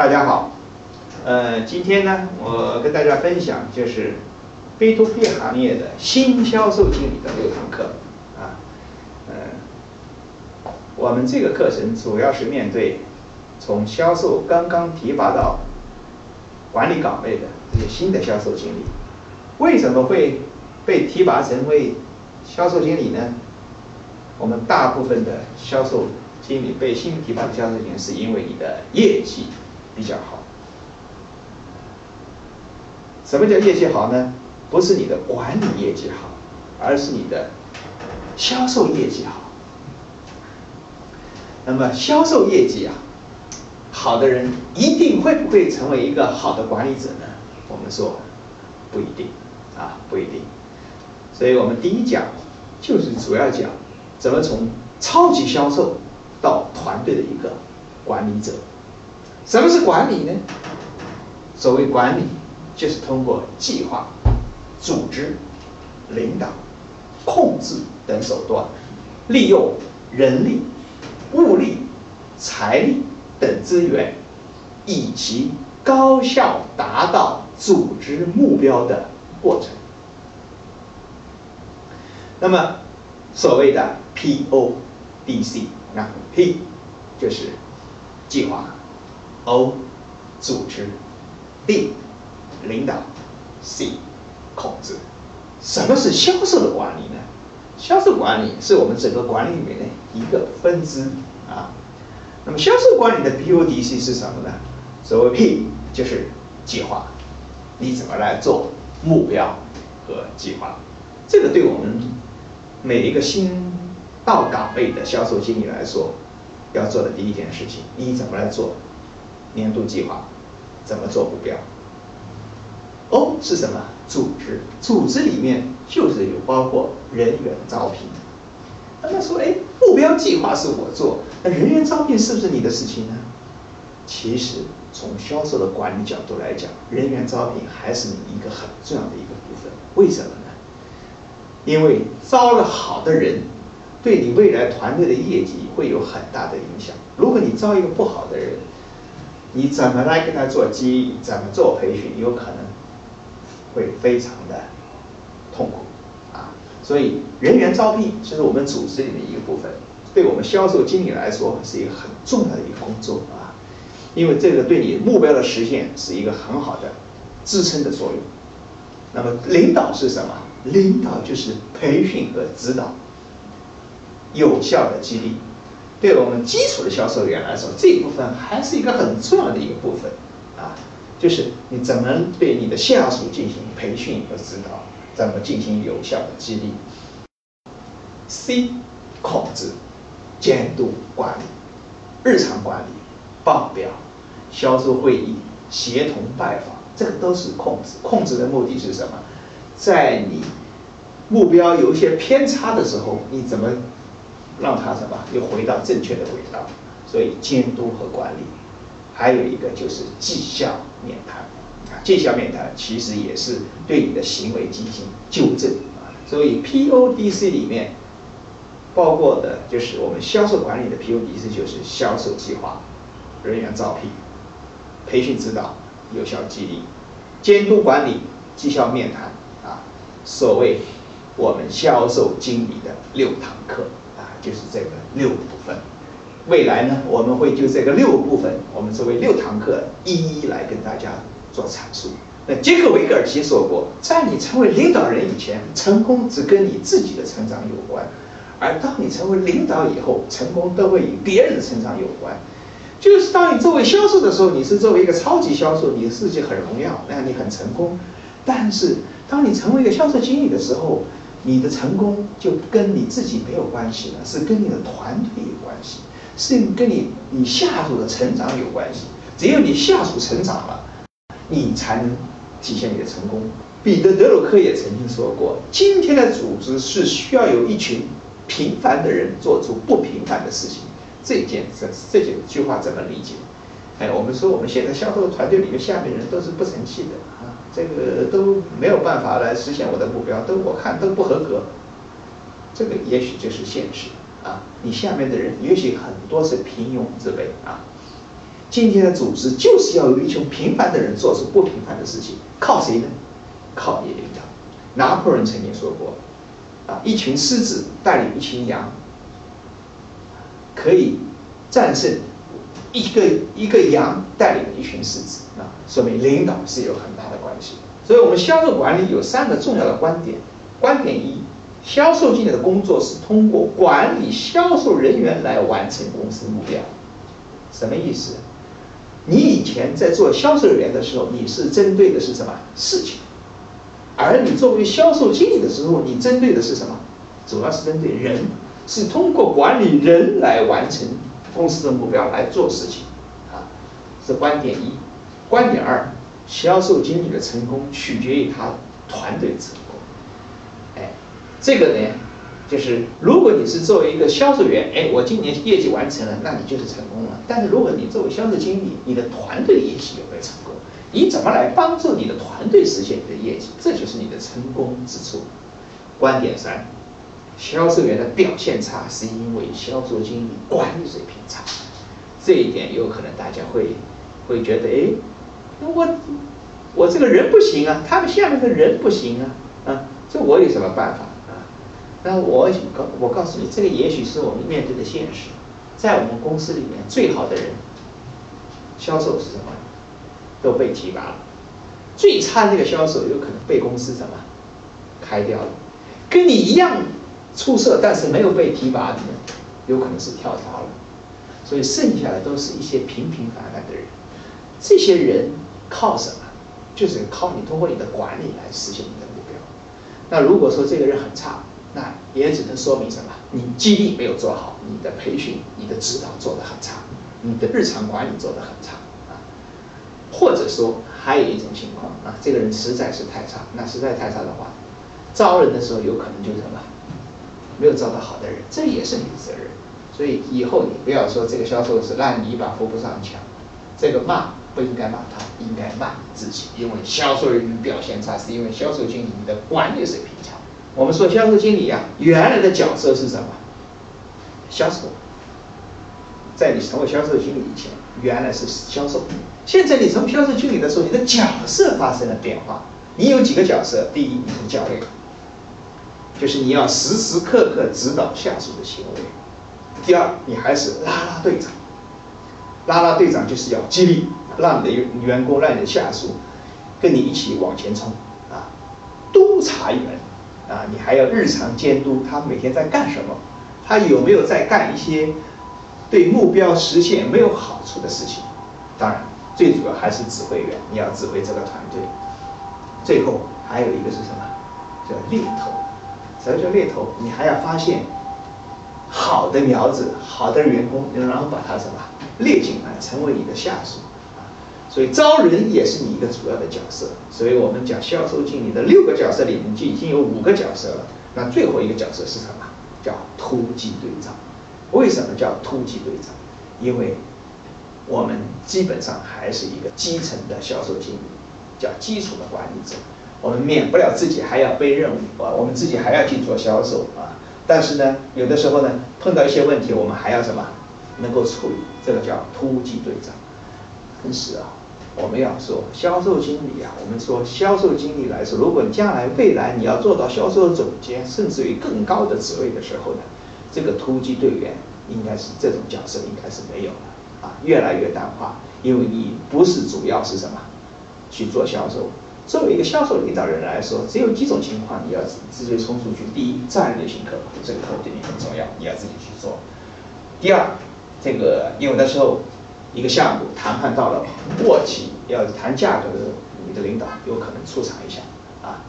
大家好，呃，今天呢，我跟大家分享就是 B to B 行业的新销售经理的六堂课。啊，呃，我们这个课程主要是面对从销售刚刚提拔到管理岗位的这些新的销售经理，为什么会被提拔成为销售经理呢？我们大部分的销售经理被新提拔的销售经理，是因为你的业绩。比较好。什么叫业绩好呢？不是你的管理业绩好，而是你的销售业绩好。那么销售业绩啊，好的人一定会不会成为一个好的管理者呢？我们说不一定啊，不一定。所以我们第一讲就是主要讲。怎么从超级销售到团队的一个管理者？什么是管理呢？所谓管理，就是通过计划、组织、领导、控制等手段，利用人力、物力、财力等资源，以及高效达到组织目标的过程。那么，所谓的。P O D C，那 P 就是计划，O 组织，D 领导，C 控制。什么是销售的管理呢？销售管理是我们整个管理里面的一个分支啊。那么销售管理的 BODC 是什么呢？所谓 P 就是计划，你怎么来做目标和计划？这个对我们每一个新到岗位的销售经理来说，要做的第一件事情，你怎么来做年度计划？怎么做目标？O 是什么？组织，组织里面就是有包括人员招聘。那么说，哎，目标计划是我做，那人员招聘是不是你的事情呢？其实从销售的管理角度来讲，人员招聘还是你一个很重要的一个部分。为什么呢？因为招了好的人。对你未来团队的业绩会有很大的影响。如果你招一个不好的人，你怎么来跟他做激励？怎么做培训？有可能会非常的痛苦啊！所以人员招聘是我们组织里面一个部分，对我们销售经理来说是一个很重要的一个工作啊！因为这个对你目标的实现是一个很好的支撑的作用。那么领导是什么？领导就是培训和指导。有效的激励，对我们基础的销售员来说，这一部分还是一个很重要的一个部分啊，就是你怎么对你的下属进行培训和指导，怎么进行有效的激励。C，控制、监督、管理、日常管理、报表、销售会议、协同拜访，这个都是控制。控制的目的是什么？在你目标有一些偏差的时候，你怎么？让他什么？又回到正确的轨道，所以监督和管理，还有一个就是绩效面谈。啊，绩效面谈其实也是对你的行为进行纠正啊，所以 P O D C 里面包括的就是我们销售管理的 P O D C 就是销售计划、人员招聘、培训指导、有效激励、监督管理、绩效面谈啊，所谓我们销售经理的六堂课。就是这个六部分，未来呢，我们会就这个六部分，我们作为六堂课一一来跟大家做阐述。那杰克维格尔奇说过，在你成为领导人以前，成功只跟你自己的成长有关；而当你成为领导以后，成功都会与别人的成长有关。就是当你作为销售的时候，你是作为一个超级销售，你的事情很荣耀，那你很成功。但是当你成为一个销售经理的时候，你的成功就跟你自己没有关系了，是跟你的团队有关系，是跟你你下属的成长有关系。只有你下属成长了，你才能体现你的成功。彼得·德鲁克也曾经说过：“今天的组织是需要有一群平凡的人做出不平凡的事情。”这件这这几句话怎么理解？哎，我们说我们现在销售团队里面下面人都是不成器的啊，这个都没有办法来实现我的目标，都我看都不合格。这个也许就是现实啊，你下面的人也许很多是平庸之辈啊。今天的组织就是要有一群平凡的人做出不平凡的事情，靠谁呢？靠你领导。拿破仑曾经说过，啊，一群狮子带领一群羊，可以战胜一个一个羊带领一群狮子啊，说明领导是有很大的关系。所以，我们销售管理有三个重要的观点。观点一：销售经理的工作是通过管理销售人员来完成公司目标。什么意思？你以前在做销售人员的时候，你是针对的是什么事情？而你作为销售经理的时候，你针对的是什么？主要是针对人，是通过管理人来完成公司的目标来做事情。啊，是观点一。观点二：销售经理的成功取决于他团队成功。哎，这个呢？就是如果你是作为一个销售员，哎，我今年业绩完成了，那你就是成功了。但是如果你作为销售经理，你的团队业绩有没有成功？你怎么来帮助你的团队实现你的业绩？这就是你的成功之处。观点三：销售员的表现差是因为销售经理管理水平差。这一点有可能大家会会觉得，哎，我我这个人不行啊，他们下面的人不行啊，啊，这我有什么办法啊？那我告我告诉你，这个也许是我们面对的现实。在我们公司里面，最好的人，销售是什么？都被提拔了。最差那个销售，有可能被公司什么开掉了。跟你一样出色，但是没有被提拔的，有可能是跳槽了。所以剩下的都是一些平平凡凡的人。这些人靠什么？就是靠你通过你的管理来实现你的目标。那如果说这个人很差，那也只能说明什么？你激励没有做好，你的培训、你的指导做得很差，你的日常管理做得很差啊。或者说还有一种情况啊，这个人实在是太差，那实在太差的话，招人的时候有可能就什么，没有招到好的人，这也是你的责任。所以以后你不要说这个销售是烂泥巴扶不上墙，这个骂不应该骂他，应该骂你自己，因为销售人员表现差是因为销售经理你的管理水平差。我们说销售经理啊，原来的角色是什么？销售。在你成为销售经理以前，原来是销售。现在你成为销售经理的时候，你的角色发生了变化。你有几个角色？第一，你是教练，就是你要时时刻刻指导下属的行为。第二，你还是拉拉队长。拉拉队长就是要激励，让你的员工、让你的下属跟你一起往前冲啊。督察员。啊，你还要日常监督他每天在干什么，他有没有在干一些对目标实现没有好处的事情？当然，最主要还是指挥员，你要指挥这个团队。最后还有一个是什么？叫猎头。什么叫猎头？你还要发现好的苗子、好的员工，然后把他什么猎进来，成为你的下属。所以招人也是你一个主要的角色，所以我们讲销售经理的六个角色里面就已经有五个角色了。那最后一个角色是什么？叫突击队长。为什么叫突击队长？因为我们基本上还是一个基层的销售经理，叫基础的管理者。我们免不了自己还要背任务啊，我们自己还要去做销售啊。但是呢，有的时候呢，碰到一些问题，我们还要什么？能够处理，这个叫突击队长。同时啊。我们要说销售经理啊，我们说销售经理来说，如果将来未来你要做到销售总监，甚至于更高的职位的时候呢，这个突击队员应该是这种角色应该是没有了啊，越来越淡化，因为你不是主要是什么去做销售。作为一个销售领导人来说，只有几种情况你要直接冲出去：第一，战略性客户，这个客户对你很重要，你要自己去做；第二，这个因为那时候。一个项目谈判到了末期，要谈价格的你的领导有可能出场一下啊。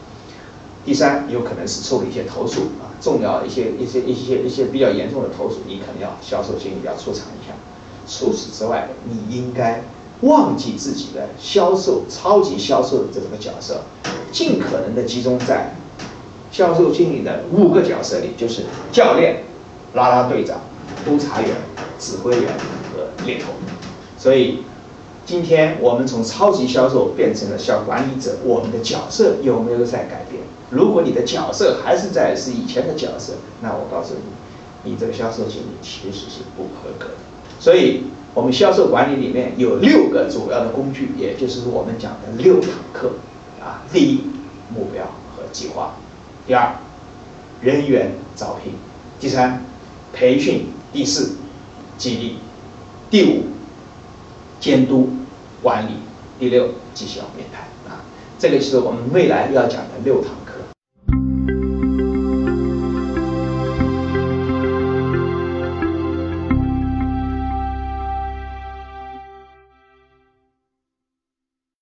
第三，有可能是处理一些投诉啊，重要一些一些一些一些比较严重的投诉，你可能要销售经理要出场一下。除此之外，你应该忘记自己的销售超级销售的这个角色，尽可能的集中在销售经理的五个角色里，就是教练、拉拉队长、督察员、指挥员和猎头。所以，今天我们从超级销售变成了小管理者，我们的角色有没有在改变？如果你的角色还是在是以前的角色，那我告诉你，你这个销售经理其实是不合格的。所以，我们销售管理里面有六个主要的工具，也就是我们讲的六堂课啊。第一，目标和计划；第二，人员招聘；第三，培训；第四，激励；第五，监督管理；第六，绩效面谈啊。这个是我们未来要讲的六堂